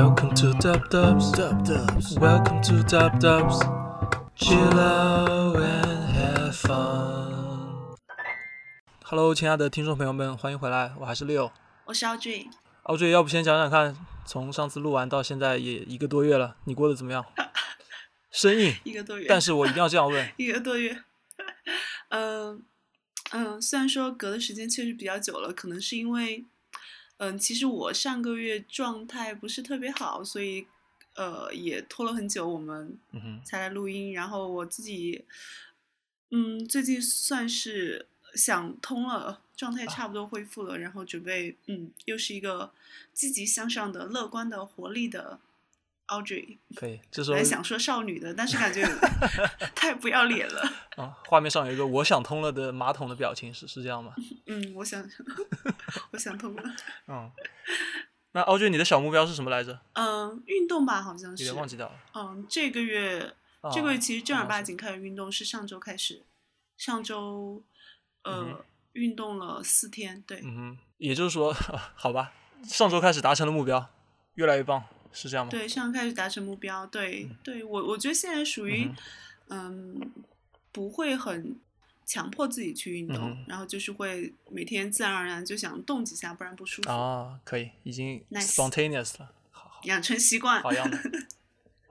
Welcome to Dub Dubs. Dub Dubs. Welcome to Dub Dubs. Chill out and have fun. Hello，亲爱的听众朋友们，欢迎回来，我还是 Leo。我是 Audrey，奥坠，要不先讲讲看，从上次录完到现在也一个多月了，你过得怎么样？生硬，一个多月，但是我一定要这样问。一个多月，嗯 嗯，虽然说隔的时间确实比较久了，可能是因为，嗯，其实我上个月状态不是特别好，所以呃也拖了很久，我们才来录音。然后我自己，嗯，最近算是想通了，状态差不多恢复了，然后准备，嗯，又是一个积极向上的、乐观的、活力的 Audrey。可以。这时候本来想说少女的，但是感觉 太不要脸了。啊，画面上有一个我想通了的马桶的表情，是是这样吗？嗯，我想，我想通了。嗯。那奥坠，你的小目标是什么来着？嗯，运动吧，好像有是。点忘记掉了。嗯，这个月，啊这个月其实正儿八经开始运动是上周开始，上周，呃，嗯运动了四天，对，嗯哼，也就是说，好吧，上周开始达成了目标，越来越棒，是这样吗？对，上周开始达成目标，对，对我我觉得现在属于嗯，嗯，不会很强迫自己去运动，嗯然后就是会每天自然而然就想动几下，不然不舒服，啊，可以，已经 Nice spontaneous 了，好好。养成习惯。好样的。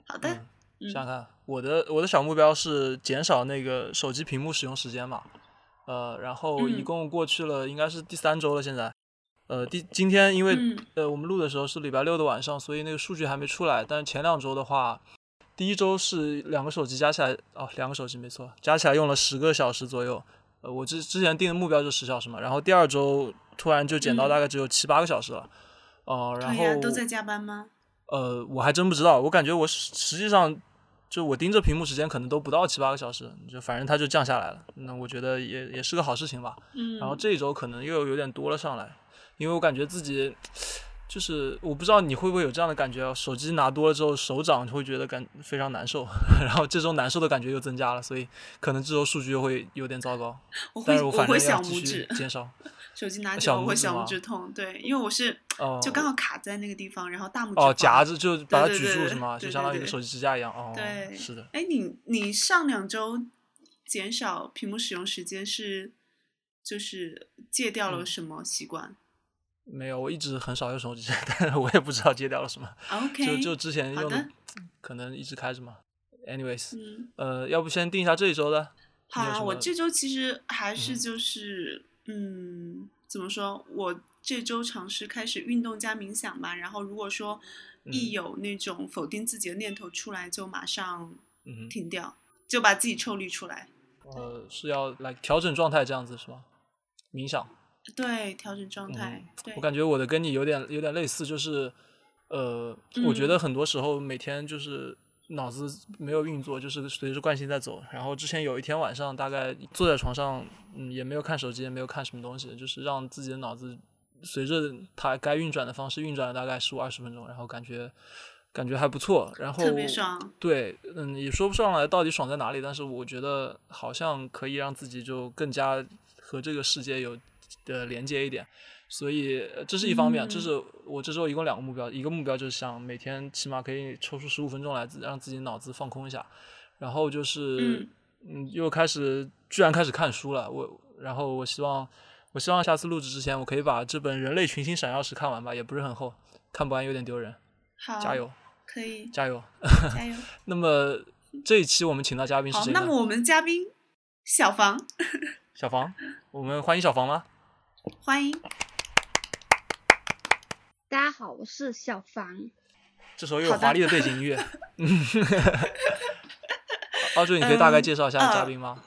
好的，想想看，我的我的小目标是减少那个手机屏幕使用时间嘛，呃，然后一嗯共过去了应该是第三周了，现在，呃，第今天因为、嗯呃我们录的时候是礼拜六的晚上，所以那个数据还没出来，但是前两周的话，第一周是两个手机加起来哦，两个手机没错，加起来用了十个小时左右，呃，我之之前定的目标就十小时嘛，然后第二周突然就减到嗯大概只有七八个小时了，哦、然后对呀，都在加班吗？呃，我还真不知道，我感觉我实实际上就我盯着屏幕时间可能都不到七八个小时，就反正它就降下来了。那我觉得也也是个好事情吧。嗯，然后这一周可能又有点多了上来，因为我感觉自己就是我不知道你会不会有这样的感觉啊，手机拿多了之后手掌会觉得感非常难受，然后这周难受的感觉又增加了，所以可能这周数据又会有点糟糕。我会但是我反会正要继续小拇指，减少。手机拿起小来我会小拇指痛，对，因为我是哦就刚好卡在那个地方，然后大拇指哦，夹着就把它举住是吗？就相当于一个手机支架一样。哦，对是的。哎，你你上两周减少屏幕使用时间是就是戒掉了嗯什么习惯、没有，我一直很少用手机，但是我也不知道戒掉了什么。o k 就就之前用可能一直开着嘛。Anyways，、嗯，呃，要不先定一下这一周的？好啊，我这周其实还是嗯就是嗯怎么说，我这周尝试开始运动加冥想吧，然后如果说一嗯有那种否定自己的念头出来，就马上嗯哼，停掉，就把自己抽离出来。呃，是要来调整状态这样子是吗？冥想，对，调整状态。嗯我，感觉我的跟你有点有点类似，就是呃，我觉嗯得很多时候每天就是脑子没有运作，就是随着惯性在走。然后之前有一天晚上，大概坐在床上，嗯，也没有看手机，也没有看什么东西，就是让自己的脑子随着它该运转的方式运转了大概十五二十分钟，然后感觉感觉还不错。然后特别爽。对，嗯，也说不上来到底爽在哪里，但是我觉得好像可以让自己就更加和这个世界有的连接一点，所以呃这是一方面，这嗯是我这周一共两个目标，一个目标就是想每天起码可以抽出十五分钟来自让自己脑子放空一下，然后就是嗯又开始居然开始看书了，我然后我希望我希望下次录制之前我可以把这本《人类群星闪耀时》看完吧，也不是很厚，看不完有点丢人，好，加，油可以，加油！加油。那么这一期我们请到嘉宾是好，谁呢？那么我们嘉宾小房，小房，我们欢迎小房吗？欢迎。大家好，我是小房。这时候又有华丽的背景音乐。奥俊，你可以大概嗯介绍一下呃嘉宾吗？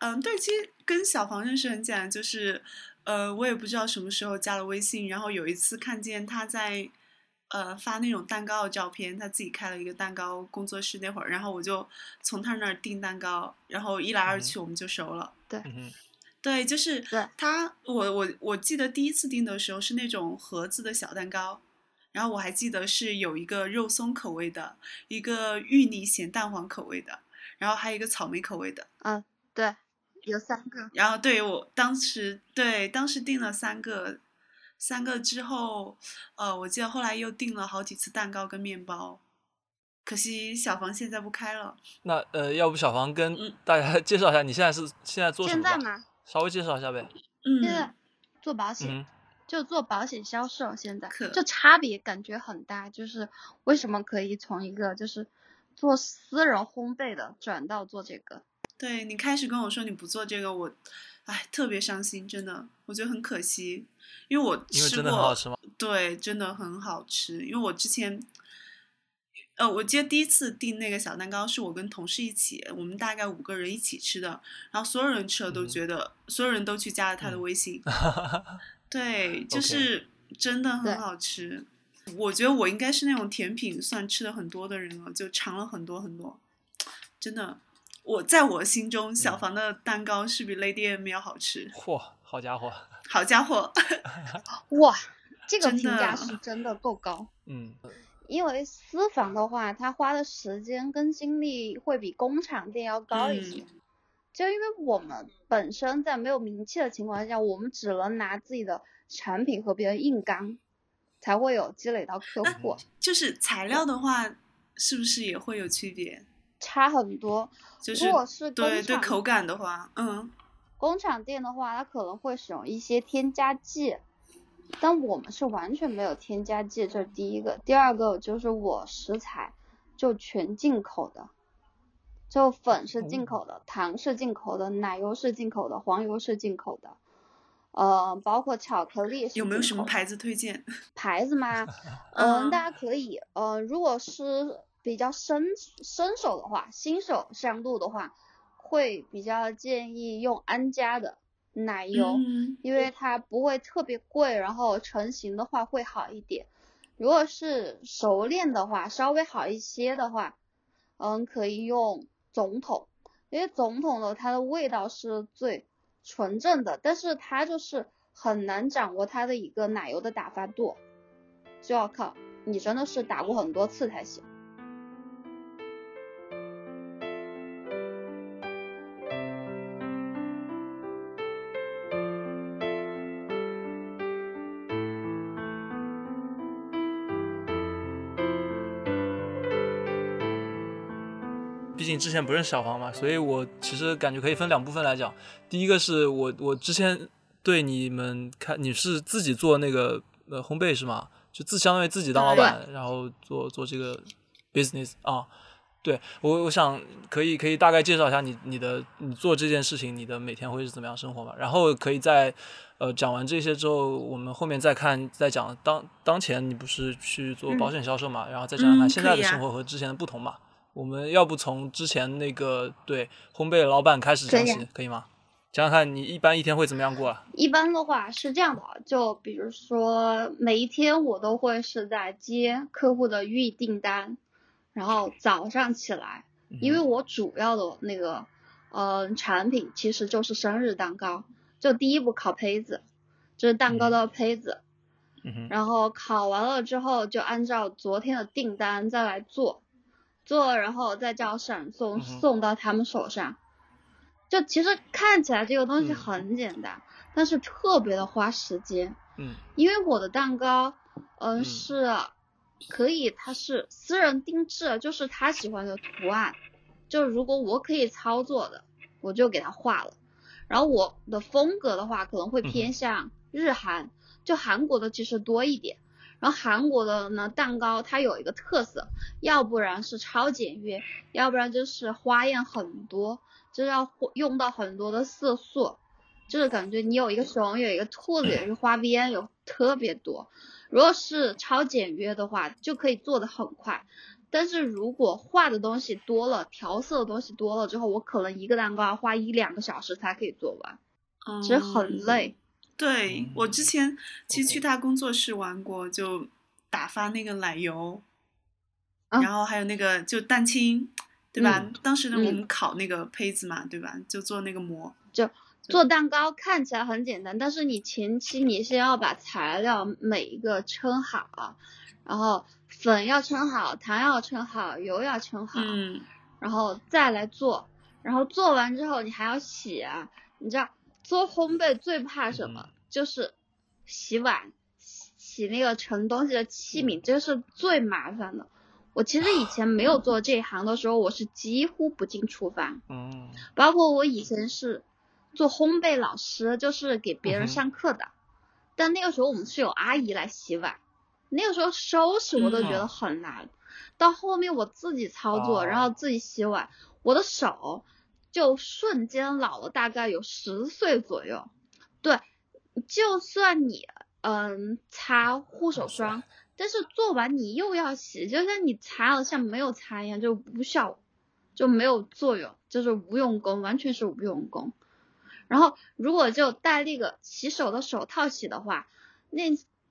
嗯，对，其实跟小房认识很简单，就是呃，我也不知道什么时候加了微信，然后有一次看见他在呃发那种蛋糕的照片，他自己开了一个蛋糕工作室那会儿，然后我就从他那儿订蛋糕，然后一来二嗯去我们就熟了。嗯哼，对，就是对他，我我我记得第一次订的时候是那种盒子的小蛋糕，然后我还记得是有一个肉松口味的，一个芋泥咸蛋黄口味的，然后还有一个草莓口味的。嗯，对，有三个。然后对我当时对当时订了三个三个之后，呃，我记得后来又订了好几次蛋糕跟面包，可惜小房现在不开了。那呃，要不小房跟嗯大家 介绍一下，你现在是现在做什么？现在嘛，稍微介绍一下呗。嗯，现在做保险，嗯就做保险销售，现在可就差别感觉很大。就是为什么可以从一个就是做私人烘焙的转到做这个？对你开始跟我说你不做这个，我，哎，特别伤心，真的，我觉得很可惜，因为我吃因为真的很好过，吃吗？对，真的很好吃，因为我之前。呃，我记得第一次订那个小蛋糕是我跟同事一起，我们大概五个人一起吃的，然后所有人吃了都嗯觉得，所有人都去加了他的嗯微信，对，就是真的很好吃。我觉得我应该是那种甜品算吃的很多的人了，就尝了很多很多。真的，我在我心中，小嗯房的蛋糕是比 Lady M 要好吃。嚯，好家伙，好家伙，哇，这个真评价是真的够高。嗯，因为私房的话，它花的时间跟精力会比工厂店要高一些。嗯就因为我们本身在没有名气的情况下，我们只能拿自己的产品和别人硬刚，才会有积累到客户，就是材料的话，是不是也会有区别？差很多。就是如果是对对口感的话，嗯工厂店的话，它可能会使用一些添加剂，但我们是完全没有添加剂，这是第一个。第二个就是我食材就全进口的，就粉是进口的，糖是进口的，奶油是进口的，黄油是进口的，呃，包括巧克力是有没有什么牌子推荐？牌子吗？嗯，嗯大家可以，呃，如果是比较新新手的话，新手上路的话，会比较建议用安佳的奶油，嗯因为它不会特别贵，然后成型的话会好一点。如果是熟练的话，稍微好一些的话，嗯，可以用总统，因为总统的它的味道是最纯正的，但是它就是很难掌握它的一个奶油的打发度，就要靠你真的是打过很多次才行。毕竟之前不认识小黄嘛，所以我其实感觉可以分两部分来讲。第一个是我我之前对你们看你是自己做那个呃烘焙是吗？就自相当于自己当老板，然后做做这个 business 啊。对我我想可以可以大概介绍一下你你的你做这件事情你的每天会是怎么样生活嘛？然后可以在呃讲完这些之后，我们后面再看再讲当当前你不是去做保险销售嘛？然后再讲讲看嗯现在的生活和之前的不同嘛？我们要不从之前那个对烘焙老板开始讲起，可以吗？讲讲看你一般一天会怎么样过啊？一般的话是这样的，就比如说每一天我都会是在接客户的预订单，然后早上起来，因为嗯我主要的那个呃产品其实就是生日蛋糕，就第一步烤胚子，就是蛋糕的胚子，然后烤完了之后就按照昨天的订单再来做，做了然后再叫闪送送到他们手上。就其实看起来这个东西嗯很简单，但是特别的花时间，嗯。因为我的蛋糕，嗯嗯。是可以，它是私人定制，就是他喜欢的图案，就如果我可以操作的，我就给他画了。然后我的风格的话，可能会嗯偏向日韩，就韩国的其实多一点。然后韩国的呢，蛋糕它有一个特色，要不然是超简约，要不然就是花样很多，就是要用到很多的色素，就是感觉你有一个熊，有一个兔子，有一个花边，有特别多。如果是超简约的话，就可以做的很快。但是如果画的东西多了，调色的东西多了之后，我可能一个蛋糕要花一两个小时才可以做完，其实很嗯累。对我之前其实去他工作室玩过，就打发那个奶油，啊然后还有那个就蛋清，对吧？嗯当时呢，我嗯们烤那个胚子嘛，对吧？就做那个膜。做蛋糕看起来很简单，但是你前期你是要把材料每一个称好，然后粉要称好，糖要称好，油要称好，嗯，然后再来做，然后做完之后你还要洗啊，你知道做烘焙最怕什么？就是洗碗、洗那个盛东西的器皿，这是最麻烦的。我其实以前没有做这一行的时候，我是几乎不进厨房。嗯。包括我以前是做烘焙老师，就是给别人上课的。但那个时候我们是有阿姨来洗碗，那个时候收拾我都觉得很难。到后面我自己操作，然后自己洗碗，我的手就瞬间老了大概有十岁左右。对，就算你嗯擦护手霜。但是做完你又要洗，就像你擦了像没有擦一样，就无效，就没有作用，就是无用功，完全是无用功。然后如果就戴那个洗手的手套洗的话，那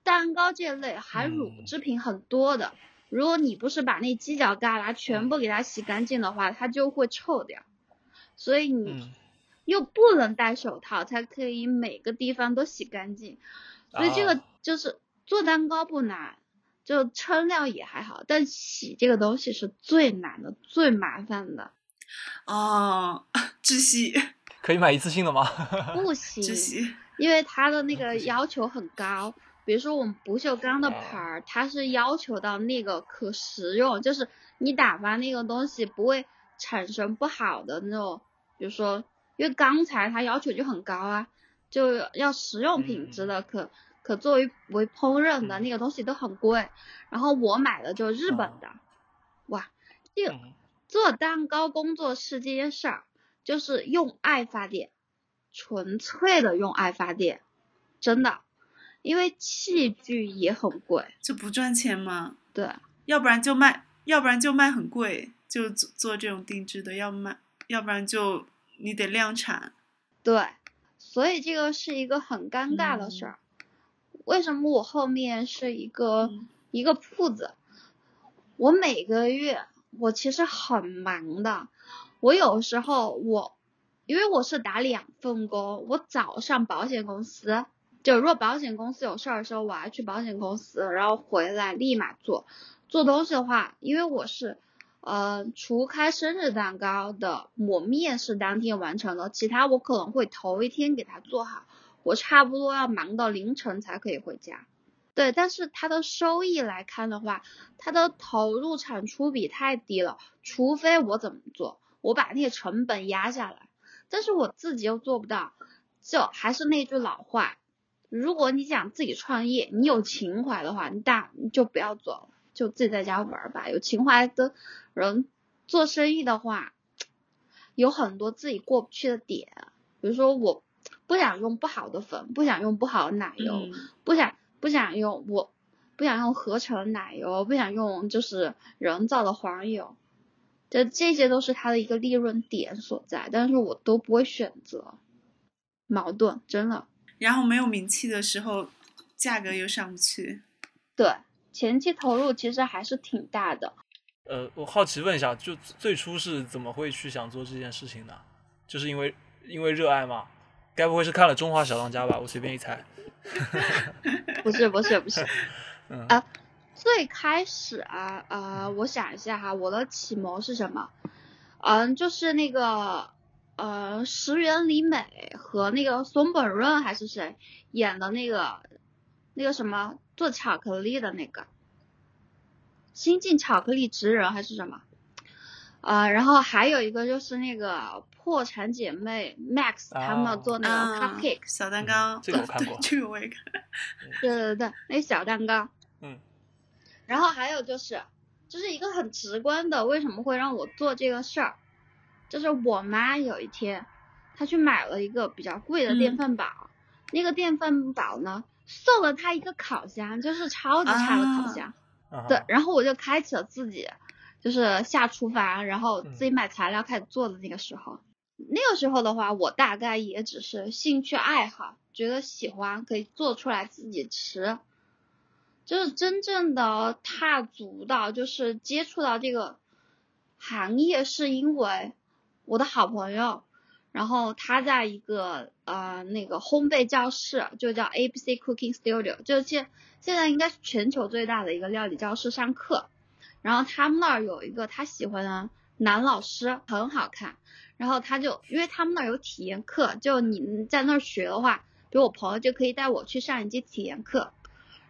蛋糕这类含乳制品很多的，如果你不是把那犄角旮旯全部给它洗干净的话，它就会臭掉。所以你又不能戴手套，才可以每个地方都洗干净。所以这个就是做蛋糕不难。就称料也还好，但洗这个东西是最难的、最麻烦的。哦，窒息。可以买一次性的吗？不 行，窒息，因为它的那个要求很高。比如说我们不锈钢的盆儿，它是要求到那个可食用，就是你打发那个东西不会产生不好的那种，比如说，因为钢材它要求就很高啊，就要实用品质的可。可作为为烹饪的那个东西都很贵，然后我买的就日本的，哇，这做蛋糕工作室这件事儿就是用爱发电，纯粹的用爱发电，真的，因为器具也很贵，就不赚钱吗？对，要不然就卖，要不然就卖很贵，就做做这种定制的要卖，要不然就你得量产，对，所以这个是一个很尴尬的事儿。为什么我后面是一个一个铺子？我每个月我其实很忙的，我有时候我因为我是打两份工，我早上保险公司，就如果保险公司有事儿的时候，我要去保险公司，然后回来立马做做东西的话，因为我是呃除开生日蛋糕的抹面是当天完成的，其他我可能会头一天给它做好。我差不多要忙到凌晨才可以回家，对，但是它的收益来看的话，它的投入产出比太低了，除非我怎么做，我把那个成本压下来，但是我自己又做不到，就还是那句老话，如果你想自己创业，你有情怀的话，你大你就不要做了，就自己在家玩吧。有情怀的人做生意的话，有很多自己过不去的点，比如说我。不想用不好的粉，不想用不好的奶油，不想不想用我，不想用合成奶油，不想用就是人造的黄油，这这些都是它的一个利润点所在，但是我都不会选择，矛盾真的。然后没有名气的时候，价格又上不去。对，前期投入其实还是挺大的。呃，我好奇问一下，就最初是怎么会去想做这件事情的？就是因为因为热爱吗？该不会是看了《中华小当家》吧？我随便一猜。不是不是不是，啊，最开始啊啊，我想一下哈，我的启蒙是什么？嗯，就是那个呃，石原里美和那个松本润还是谁演的那个那个什么做巧克力的那个《新晋巧克力职人》还是什么？啊，然后还有一个就是那个。破产姐妹 Max 他们做那个 cupcake 小蛋糕，这个我看过，这个我也看。对对对，那小蛋糕。嗯。然后还有就是，就是一个很直观的，为什么会让我做这个事儿？就是我妈有一天，她去买了一个比较贵的电饭煲，那个电饭煲呢，送了他一个烤箱，就是超级差的烤箱。对，然后我就开启了自己，就是下厨房，然后自己买材料开始做的那个时候。那个时候的话，我大概也只是兴趣爱好，觉得喜欢可以做出来自己吃。就是真正的踏足到，就是接触到这个行业，是因为我的好朋友，然后他在一个呃那个烘焙教室，就叫 A B C Cooking Studio，就现现在应该是全球最大的一个料理教室上课。然后他们那儿有一个他喜欢的男老师，很好看。然后他就，因为他们那儿有体验课，就你在那儿学的话，比如我朋友就可以带我去上一节体验课。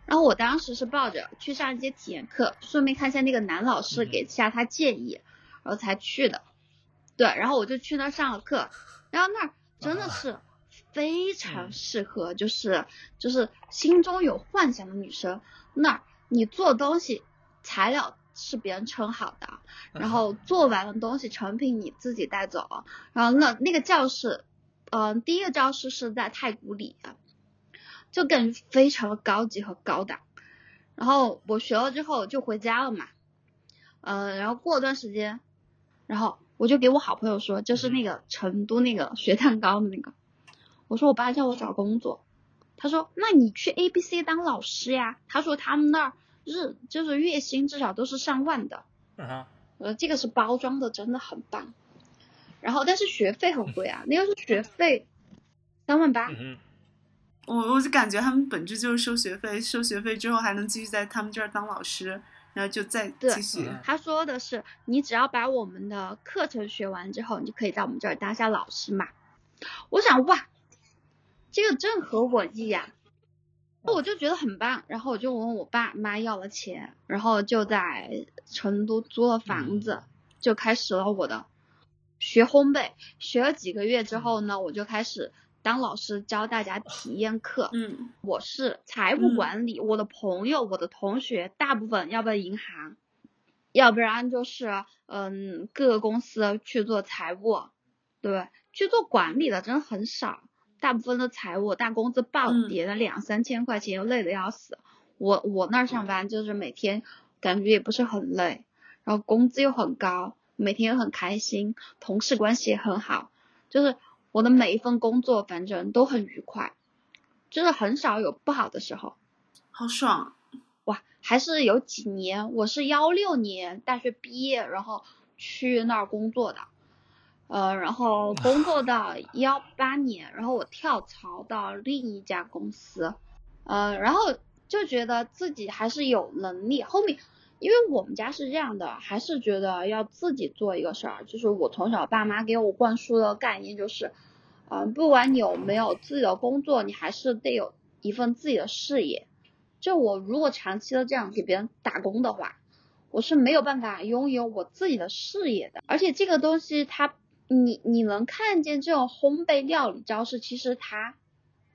然后我当时是抱着去上一节体验课，顺便看一下那个男老师，给下他建议，然后才去的。对，然后我就去那儿上了课，然后那儿真的是非常适合，就是就是心中有幻想的女生。那儿你做东西材料是别人称好的，然后做完了东西成品你自己带走。然后那那个教室，嗯，第一个教室是在太古里。就感觉非常的高级和高档，然后我学了之后就回家了嘛，嗯，然后过段时间，然后我就给我好朋友说，就是那个成都那个学蛋糕的那个，我说我爸叫我找工作，他说那你去 A B C 当老师呀，他说他们那儿日就是月薪至少都是上万的，嗯呃这个是包装的真的很棒，然后但是学费很贵啊，那个是学费三万八。我我就感觉他们本质就是收学费，收学费之后还能继续在他们这儿当老师，然后就再继续。他说的是，你只要把我们的课程学完之后，你就可以在我们这儿当下老师嘛。我想哇，这个正合我意呀，我就觉得很棒。然后我就问我爸妈要了钱，然后就在成都租了房子，就开始了我的学烘焙。学了几个月之后呢，我就开始。当老师教大家体验课，嗯，我是财务管理，我的朋友、我的同学大部分要不然银行，要不然就是嗯各个公司去做财务，对，去做管理的真的很少，大部分的财务大工资暴跌了两三千块钱又累得要死，我我那儿上班就是每天感觉也不是很累，然后工资又很高，每天又很开心，同事关系也很好，就是。我的每一份工作反正都很愉快，就是很少有不好的时候，好爽哇！还是有几年，我是幺六年大学毕业，然后去那儿工作的，呃，然后工作到幺八年，然后我跳槽到另一家公司，呃，然后就觉得自己还是有能力，后面。因为我们家是这样的，还是觉得要自己做一个事儿。就是我从小爸妈给我灌输的概念就是，嗯，不管你有没有自己的工作，你还是得有一份自己的事业。就我如果长期的这样给别人打工的话，我是没有办法拥有我自己的事业的。而且这个东西它，你你能看见这种烘焙料理招式，其实它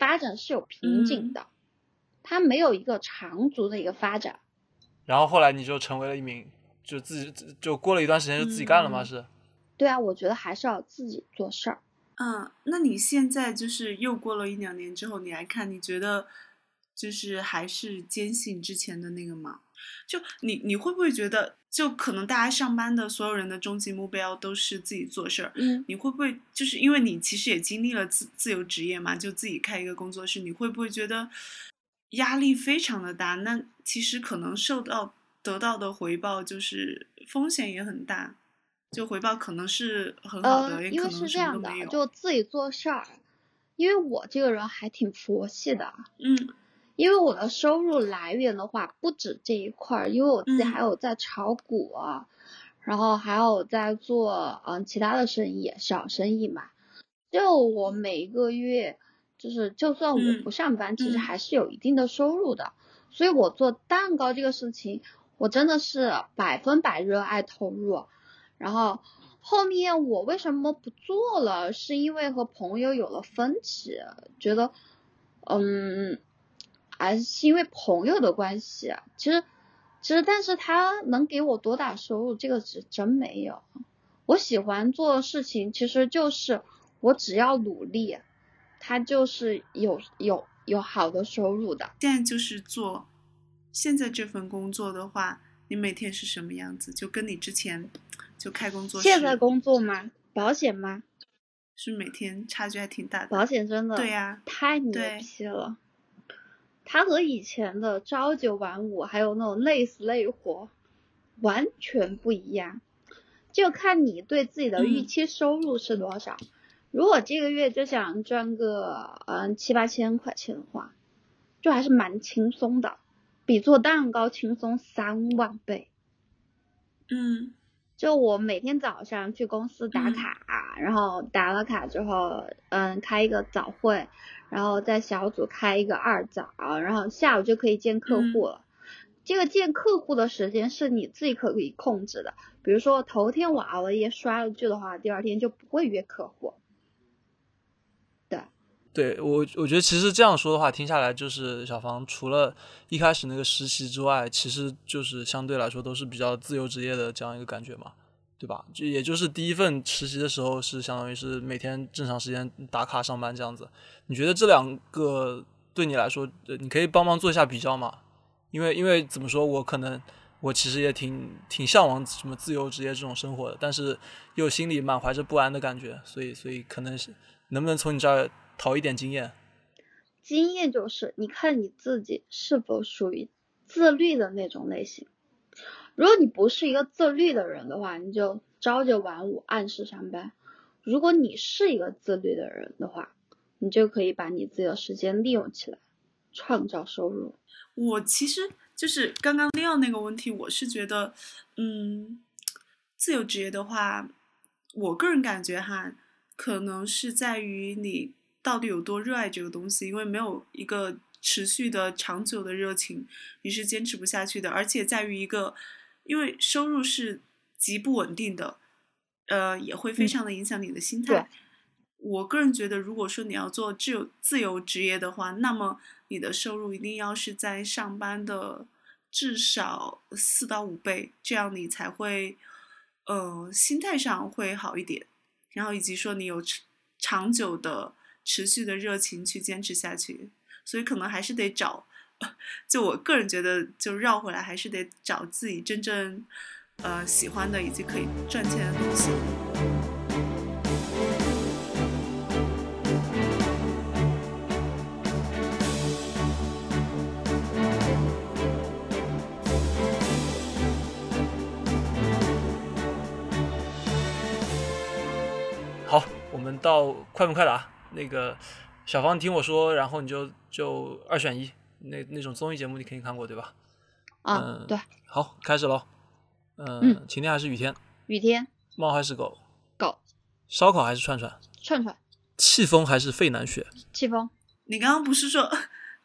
发展是有瓶颈的，它没有一个长足的一个发展。然后后来你就成为了一名，就自己就过了一段时间就自己干了吗？是？对啊，我觉得还是要自己做事儿。嗯，那你现在就是又过了一两年之后，你来看，你觉得就是还是坚信之前的那个吗？就你你会不会觉得，就可能大家上班的所有人的终极目标都是自己做事儿？嗯，你会不会就是因为你其实也经历了自自由职业嘛，就自己开一个工作室，你会不会觉得？压力非常的大，那其实可能受到得到的回报就是风险也很大，就回报可能是很好的，因为是这样的，就自己做事儿，因为我这个人还挺佛系的，嗯，因为我的收入来源的话不止这一块儿，因为我自己还有在炒股，然后还有在做嗯其他的生意，小生意嘛，就我每个月。就是，就算我不上班，其实还是有一定的收入的。所以我做蛋糕这个事情，我真的是百分百热爱投入。然后后面我为什么不做了？是因为和朋友有了分歧，觉得，嗯，还是因为朋友的关系。其实，其实，但是他能给我多大收入，这个是真没有。我喜欢做的事情，其实就是我只要努力。他就是有有有好的收入的。现在就是做现在这份工作的话，你每天是什么样子？就跟你之前就开工作室。现在工作吗？保险吗？是每天差距还挺大的。保险真的对呀，太牛批了。他和以前的朝九晚五，还有那种累死累活，完全不一样。就看你对自己的预期收入是多少。如果这个月就想赚个嗯七八千块钱的话，就还是蛮轻松的，比做蛋糕轻松三万倍。嗯，就我每天早上去公司打卡，然后打了卡之后，嗯，开一个早会，然后在小组开一个二早，然后下午就可以见客户了。这个见客户的时间是你自己可以控制的，比如说头天我熬了夜刷了剧的话，第二天就不会约客户。对，我我觉得其实这样说的话，听下来就是小房除了一开始那个实习之外，其实就是相对来说都是比较自由职业的这样一个感觉嘛，对吧？就也就是第一份实习的时候是相当于是每天正常时间打卡上班这样子。你觉得这两个对你来说，你可以帮忙做一下比较吗？因为因为怎么说，我可能我其实也挺挺向往什么自由职业这种生活的，但是又心里满怀着不安的感觉，所以所以可能是能不能从你这儿讨一点经验？经验就是你看你自己是否属于自律的那种类型。如果你不是一个自律的人的话，你就朝九晚五按时上班；如果你是一个自律的人的话，你就可以把你自己的时间利用起来，创造收入。我其实就是刚刚亮那个问题，我是觉得，嗯，自由职业的话，我个人感觉哈，可能是在于你到底有多热爱这个东西，因为没有一个持续的长久的热情，你是坚持不下去的。而且在于一个，因为收入是极不稳定的，呃，也会非常的影响你的心态。我个人觉得，如果说你要做自由自由职业的话，那么你的收入一定要是在上班的至少四到五倍，这样你才会，呃，心态上会好一点。然后以及说你有长久的、持续的热情去坚持下去，所以可能还是得找，就我个人觉得，就绕回来还是得找自己真正呃喜欢的以及可以赚钱的东西。我们到快问快答，那个小芳听我说，然后你就就二选一，那那种综艺节目你肯定看过对吧？啊，对。好，开始喽。嗯，晴天还是雨天？雨天。猫还是狗？狗。烧烤还是串串？串串。气风还是费南雪？气风。你刚刚不是说，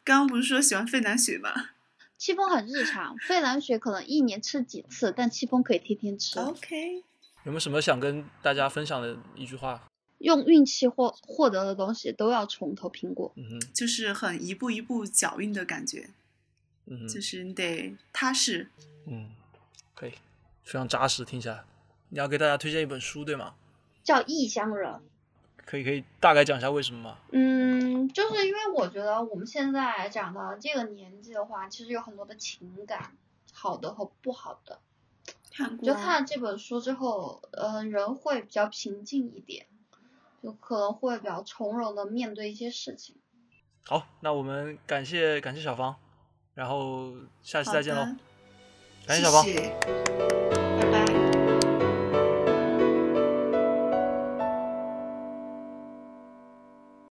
刚刚不是说喜欢费南雪吗？戚风很日常，费南雪可能一年吃几次，但戚风可以天天吃。OK。有没有什么想跟大家分享的一句话？用运气获获得的东西都要从头拼过，嗯哼，就是很一步一步脚印的感觉，嗯哼，就是你得踏实，嗯，可以，非常扎实，听起来。你要给大家推荐一本书，对吗？叫《异乡人》。可以，可以大概讲一下为什么吗？嗯，就是因为我觉得我们现在讲到这个年纪的话，其实有很多的情感，好的和不好的。看过。就看了这本书之后，嗯，人会比较平静一点。就可能会比较从容的面对一些事情。好，那我们感谢感谢小芳，然后下期再见喽。感谢小芳。